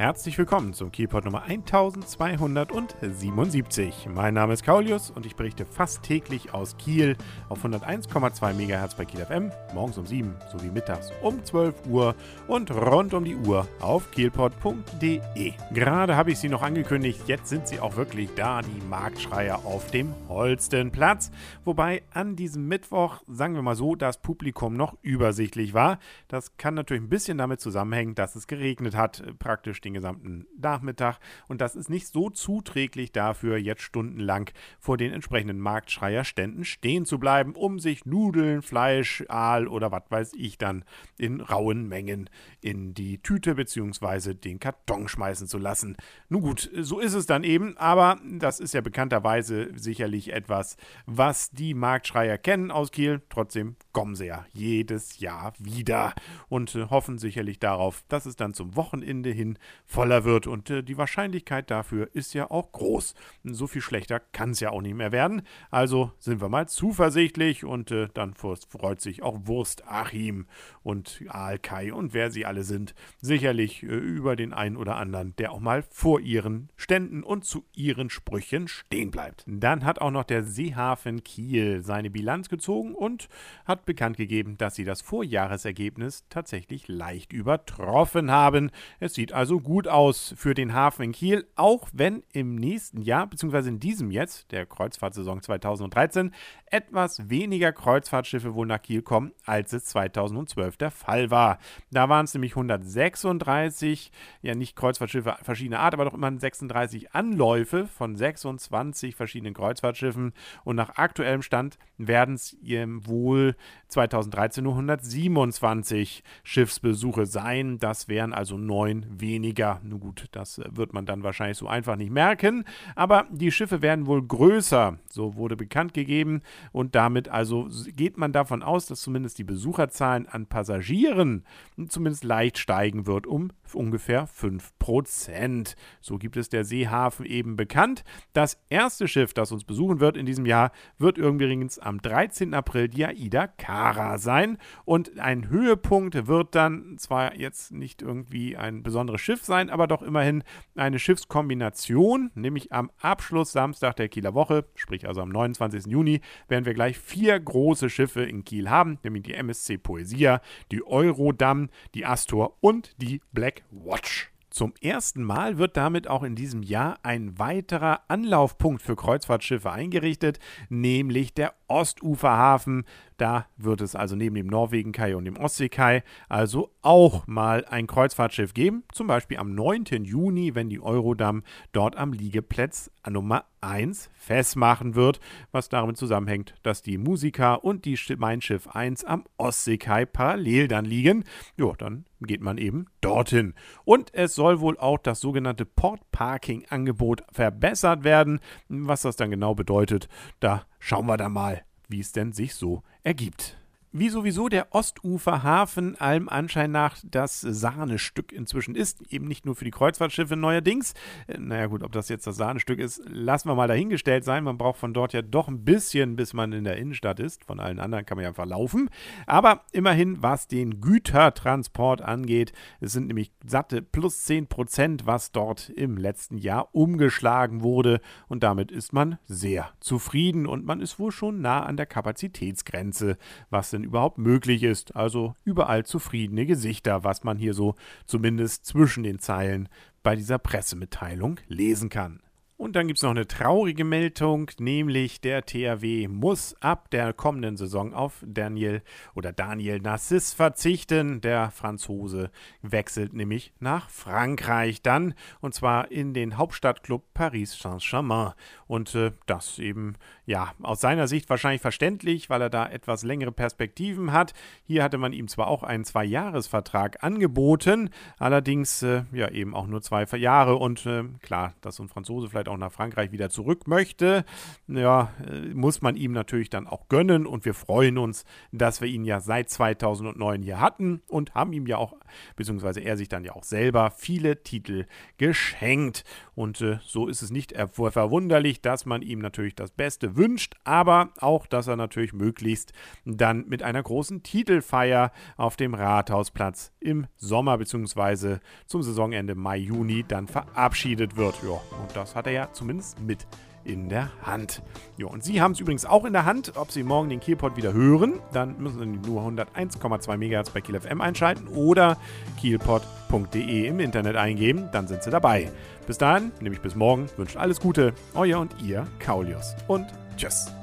Herzlich willkommen zum Kielpot Nummer 1277. Mein Name ist Kaulius und ich berichte fast täglich aus Kiel auf 101,2 MHz bei Kiel FM, morgens um 7 sowie mittags um 12 Uhr und rund um die Uhr auf kielpot.de. Gerade habe ich sie noch angekündigt, jetzt sind sie auch wirklich da, die Marktschreier auf dem Holstenplatz. Wobei an diesem Mittwoch, sagen wir mal so, das Publikum noch übersichtlich war. Das kann natürlich ein bisschen damit zusammenhängen, dass es geregnet hat, praktisch den den gesamten Nachmittag. Und das ist nicht so zuträglich dafür, jetzt stundenlang vor den entsprechenden Marktschreierständen stehen zu bleiben, um sich Nudeln, Fleisch, Aal oder was weiß ich dann in rauen Mengen in die Tüte bzw. den Karton schmeißen zu lassen. Nun gut, so ist es dann eben, aber das ist ja bekannterweise sicherlich etwas, was die Marktschreier kennen aus Kiel. Trotzdem kommen sie ja jedes Jahr wieder und hoffen sicherlich darauf, dass es dann zum Wochenende hin voller wird. Und äh, die Wahrscheinlichkeit dafür ist ja auch groß. So viel schlechter kann es ja auch nicht mehr werden. Also sind wir mal zuversichtlich und äh, dann freut sich auch Wurst Achim und Alkai und wer sie alle sind, sicherlich äh, über den einen oder anderen, der auch mal vor ihren Ständen und zu ihren Sprüchen stehen bleibt. Dann hat auch noch der Seehafen Kiel seine Bilanz gezogen und hat bekannt gegeben, dass sie das Vorjahresergebnis tatsächlich leicht übertroffen haben. Es sieht also gut aus für den Hafen in Kiel, auch wenn im nächsten Jahr, beziehungsweise in diesem jetzt, der Kreuzfahrtsaison 2013, etwas weniger Kreuzfahrtschiffe wohl nach Kiel kommen, als es 2012 der Fall war. Da waren es nämlich 136, ja nicht Kreuzfahrtschiffe verschiedener Art, aber doch immer 36 Anläufe von 26 verschiedenen Kreuzfahrtschiffen und nach aktuellem Stand werden es wohl 2013 nur 127 Schiffsbesuche sein. Das wären also neun weniger. Nun gut, das wird man dann wahrscheinlich so einfach nicht merken, aber die Schiffe werden wohl größer, so wurde bekannt gegeben und damit also geht man davon aus, dass zumindest die Besucherzahlen an Passagieren zumindest leicht steigen wird um ungefähr 5%. So gibt es der Seehafen eben bekannt. Das erste Schiff, das uns besuchen wird in diesem Jahr, wird übrigens am 13. April die Aida Cara sein und ein Höhepunkt wird dann zwar jetzt nicht irgendwie ein besonderes Schiff sein, aber doch immerhin eine Schiffskombination, nämlich am Abschluss Samstag der Kieler Woche, sprich also am 29. Juni, werden wir gleich vier große Schiffe in Kiel haben, nämlich die MSC Poesia, die Eurodam, die Astor und die Black Watch. Zum ersten Mal wird damit auch in diesem Jahr ein weiterer Anlaufpunkt für Kreuzfahrtschiffe eingerichtet, nämlich der Ostuferhafen. Da wird es also neben dem Norwegen-Kai und dem Ostseekai also auch mal ein Kreuzfahrtschiff geben. Zum Beispiel am 9. Juni, wenn die Eurodam dort am Liegeplatz Nummer 1 festmachen wird, was damit zusammenhängt, dass die Musiker und die Mein Schiff 1 am Ostseekai parallel dann liegen. Ja, dann geht man eben dorthin. Und es soll wohl auch das sogenannte Port-Parking-Angebot verbessert werden. Was das dann genau bedeutet, da schauen wir dann mal, wie es denn sich so ergibt. Wie sowieso der Ostuferhafen allem Anschein nach das Sahnestück inzwischen ist, eben nicht nur für die Kreuzfahrtschiffe neuerdings. Äh, naja gut, ob das jetzt das Sahnestück ist, lassen wir mal dahingestellt sein. Man braucht von dort ja doch ein bisschen, bis man in der Innenstadt ist. Von allen anderen kann man ja einfach laufen. Aber immerhin, was den Gütertransport angeht, es sind nämlich satte plus 10 Prozent, was dort im letzten Jahr umgeschlagen wurde. Und damit ist man sehr zufrieden und man ist wohl schon nah an der Kapazitätsgrenze, was denn überhaupt möglich ist. Also überall zufriedene Gesichter, was man hier so zumindest zwischen den Zeilen bei dieser Pressemitteilung lesen kann. Und dann gibt es noch eine traurige Meldung, nämlich der THW muss ab der kommenden Saison auf Daniel oder Daniel Nassis verzichten. Der Franzose wechselt nämlich nach Frankreich dann und zwar in den Hauptstadtclub Paris Saint-Germain. Und äh, das eben, ja, aus seiner Sicht wahrscheinlich verständlich, weil er da etwas längere Perspektiven hat. Hier hatte man ihm zwar auch einen Zwei-Jahres-Vertrag angeboten, allerdings äh, ja eben auch nur zwei Jahre und äh, klar, dass so ein Franzose vielleicht auch nach Frankreich wieder zurück möchte, ja, äh, muss man ihm natürlich dann auch gönnen und wir freuen uns, dass wir ihn ja seit 2009 hier hatten und haben ihm ja auch, beziehungsweise er sich dann ja auch selber viele Titel geschenkt. Und äh, so ist es nicht verwunderlich, dass man ihm natürlich das Beste wünscht, aber auch, dass er natürlich möglichst dann mit einer großen Titelfeier auf dem Rathausplatz im Sommer bzw. zum Saisonende Mai, Juni dann verabschiedet wird. Ja, und das hat er ja zumindest mit in der Hand. Jo, und Sie haben es übrigens auch in der Hand, ob Sie morgen den Kielpot wieder hören. Dann müssen Sie nur 101,2 MHz bei Kiel FM einschalten oder kielpot.de im Internet eingeben. Dann sind Sie dabei. Bis dahin, nämlich bis morgen, wünscht alles Gute. Euer und Ihr Kaulius. Und tschüss.